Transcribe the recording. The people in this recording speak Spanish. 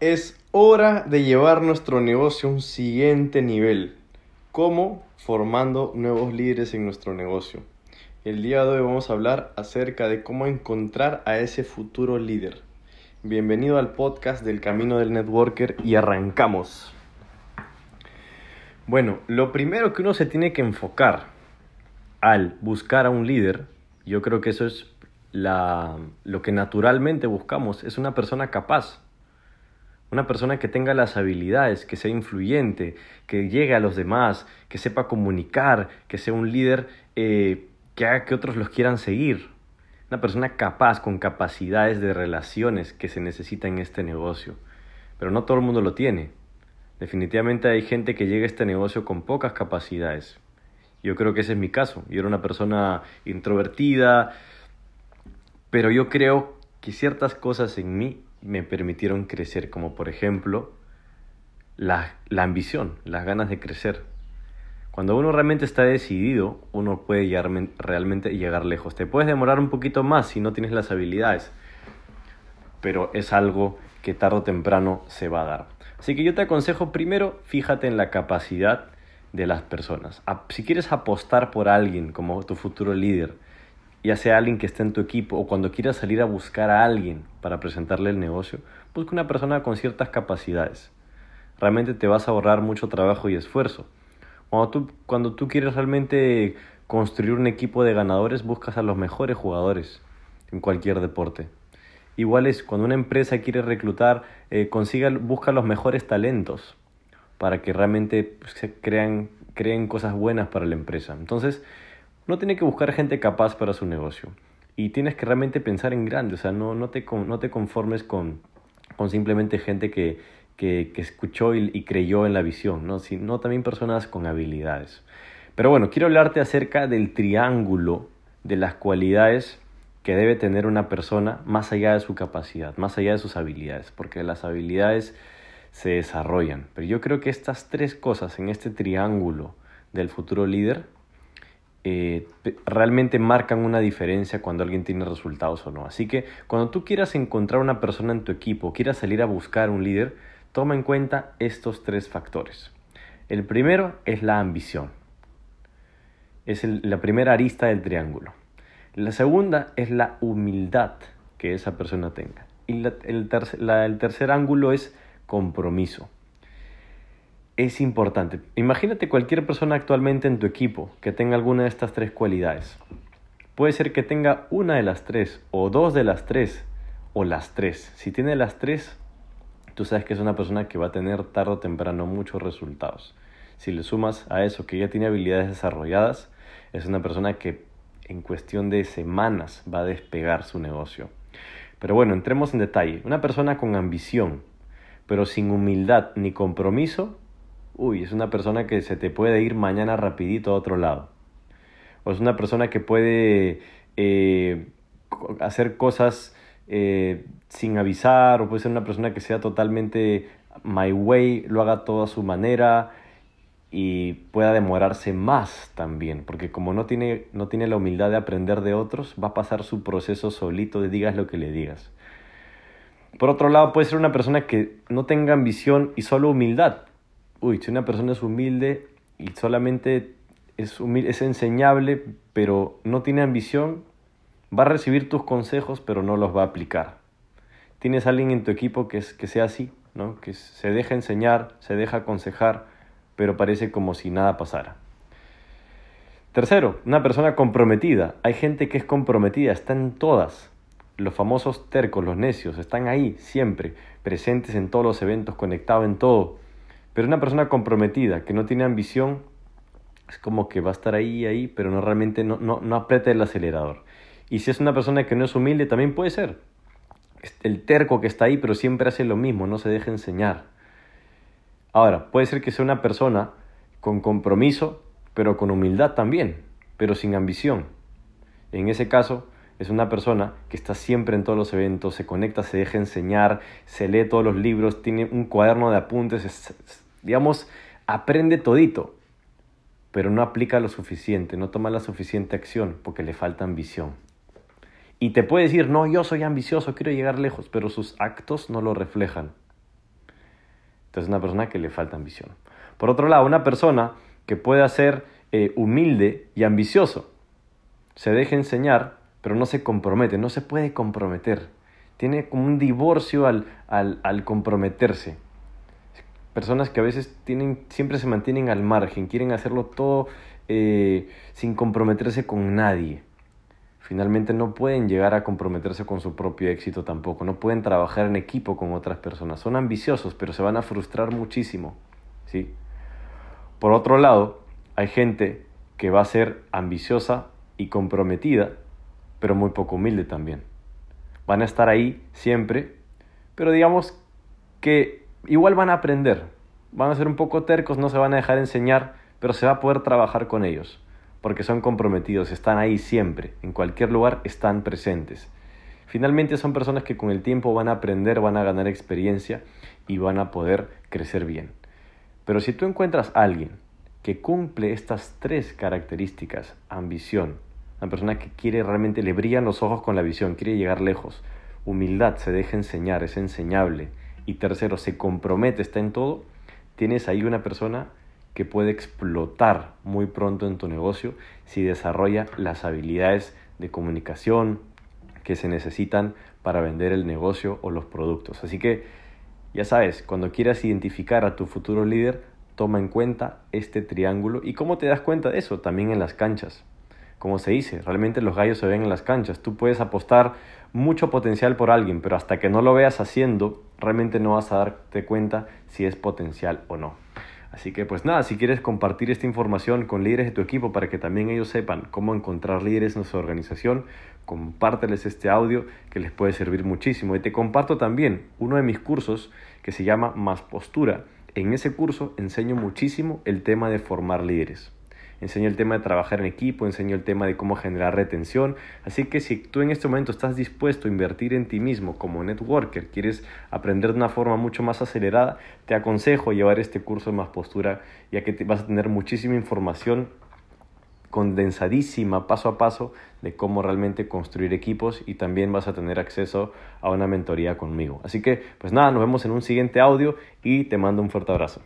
Es hora de llevar nuestro negocio a un siguiente nivel. ¿Cómo? Formando nuevos líderes en nuestro negocio. El día de hoy vamos a hablar acerca de cómo encontrar a ese futuro líder. Bienvenido al podcast del Camino del Networker y arrancamos. Bueno, lo primero que uno se tiene que enfocar al buscar a un líder, yo creo que eso es la, lo que naturalmente buscamos, es una persona capaz una persona que tenga las habilidades, que sea influyente, que llegue a los demás, que sepa comunicar, que sea un líder eh, que haga que otros los quieran seguir. Una persona capaz, con capacidades de relaciones que se necesita en este negocio. Pero no todo el mundo lo tiene. Definitivamente hay gente que llega a este negocio con pocas capacidades. Yo creo que ese es mi caso. Yo era una persona introvertida, pero yo creo que ciertas cosas en mí me permitieron crecer, como por ejemplo la, ambición, las ganas de crecer. Cuando uno realmente está decidido, uno puede llegar, realmente llegar lejos. Te puedes demorar un poquito más si no tienes las habilidades, pero es algo que tarde o temprano se va a dar. Así que yo te aconsejo primero, fíjate en la capacidad de las personas. Si quieres apostar por alguien como tu futuro líder, ya sea alguien que esté en tu equipo o cuando quieras salir a buscar a alguien para presentarle el negocio, busca una persona con ciertas capacidades. Realmente te vas a ahorrar mucho trabajo y esfuerzo. Cuando tú, cuando tú quieres realmente construir un equipo de ganadores, buscas a los mejores jugadores en cualquier deporte. Igual es cuando una empresa quiere reclutar, eh, consiga, busca los mejores talentos para que realmente pues, se crean, creen cosas buenas para la empresa. Entonces, no tiene que buscar gente capaz para su negocio. Y tienes que realmente pensar en grande, o sea, no, no, te, no te conformes con, con simplemente gente que, que, escuchó y, creyó en la visión, ¿no? sino también personas con habilidades. Pero bueno, quiero hablarte acerca del triángulo de las cualidades que debe tener una persona más allá de su capacidad, más allá de sus habilidades, porque las habilidades se desarrollan. Pero yo creo que estas tres cosas en este triángulo del futuro líder eh, realmente marcan una diferencia cuando alguien tiene resultados o no. Así que cuando tú quieras encontrar una persona en tu equipo, quieras salir a buscar un líder, toma en cuenta estos tres factores. El primero es la ambición. Es la primera arista del triángulo. La segunda es la humildad que esa persona tenga. Y el tercer ángulo es compromiso es importante. Imagínate cualquier persona actualmente en tu equipo que tenga alguna de estas tres cualidades. Puede ser que tenga una de las tres, o dos de las tres, o las tres. Si tiene las tres, tú sabes que es una persona que va a tener tarde o temprano muchos resultados. Si le sumas a eso que ya tiene habilidades desarrolladas, es una persona que en cuestión de semanas va a despegar su negocio. Pero bueno, entremos en detalle. Una persona con ambición, pero sin humildad ni compromiso, uy, es una persona que se te puede ir mañana rapidito a otro lado. O es una persona que puede eh, hacer cosas eh, sin avisar, o puede ser una persona que sea totalmente my way, lo haga todo a su manera y pueda demorarse más también, porque como no tiene, no tiene la humildad de aprender de otros, va a pasar su proceso solito de digas lo que le digas. Por otro lado, puede ser una persona que no tenga ambición y solo humildad, uy, si una persona es humilde y solamente es, es enseñable, pero no tiene ambición, va a recibir tus consejos, pero no los va a aplicar. Tienes alguien en tu equipo que, es, que sea así, ¿no? que se deja enseñar, se deja aconsejar, pero parece como si nada pasara. Tercero, una persona comprometida. Hay gente que es comprometida, están todas. Los famosos tercos, los necios, están ahí siempre, presentes en todos los eventos, conectados en todo. Pero una persona comprometida, que no tiene ambición, es como que va a estar ahí, ahí, pero no realmente no, no, no aprieta el acelerador. Y si es una persona que no es humilde, también puede ser. El terco que está ahí, pero siempre hace lo mismo, no se deja enseñar. Ahora, puede ser que sea una persona con compromiso, pero con humildad también, pero sin ambición. En ese caso, es una persona que está siempre en todos los eventos, se conecta, se deja enseñar, se lee todos los libros, tiene un cuaderno de apuntes, digamos, aprende todito. pero no aplica lo suficiente, no toma la suficiente acción porque le falta ambición. Y te puede decir, no, yo soy ambicioso, quiero llegar lejos, pero sus actos no lo reflejan. Entonces es una persona que le falta ambición. Por otro lado, una persona que pueda ser eh, humilde y ambicioso, se deja enseñar, pero no se compromete, no se puede comprometer. Tiene como un divorcio al, al, comprometerse. Personas que a veces tienen, siempre se mantienen al margen, quieren hacerlo todo eh, sin comprometerse con nadie. Finalmente no pueden llegar a comprometerse con su propio éxito tampoco, no pueden trabajar en equipo con otras personas. Son ambiciosos, pero se van a frustrar muchísimo. ¿sí? Por otro lado, hay gente que va a ser ambiciosa y comprometida, pero muy poco humilde también. Van a estar ahí siempre, pero digamos que igual van a aprender. Van a ser un poco tercos, no se van a dejar enseñar, pero se va a poder trabajar con ellos, porque son comprometidos, están ahí siempre, en cualquier lugar están presentes. Finalmente son personas que con el tiempo van a aprender, van a ganar experiencia y van a poder crecer bien. Pero si tú encuentras a alguien que cumple estas tres características, ambición, una persona que quiere realmente, le brillan los ojos con la visión, quiere llegar lejos. Humildad, se deja enseñar, es enseñable. Y tercero, se compromete, está en todo. Tienes ahí una persona que puede explotar muy pronto en tu negocio si desarrolla las habilidades de comunicación que se necesitan para vender el negocio o los productos. Así que ya sabes, cuando quieras identificar a tu futuro líder, toma en cuenta este triángulo. ¿Y cómo te das cuenta de eso? También en las canchas como se dice, realmente los gallos se ven en las canchas. Tú puedes apostar mucho potencial por alguien, pero hasta que no lo veas haciendo, realmente no vas a darte cuenta si es potencial o no. Así que pues nada, si quieres compartir esta información con líderes de tu equipo para que también ellos sepan cómo encontrar líderes en su organización, compárteles este audio que les puede servir muchísimo. Y te comparto también uno de mis cursos que se llama Más Postura. En ese curso enseño muchísimo el tema de formar líderes enseño el tema de trabajar en equipo, enseño el tema de cómo generar retención. Así que si tú en este momento estás dispuesto a invertir en ti mismo como networker, quieres aprender de una forma mucho más acelerada, te aconsejo llevar este curso de más postura, ya que vas a tener muchísima información condensadísima paso a paso de cómo realmente construir equipos y también vas a tener acceso a una mentoría conmigo. Así que, pues nada, nos vemos en un siguiente audio y te mando un fuerte abrazo.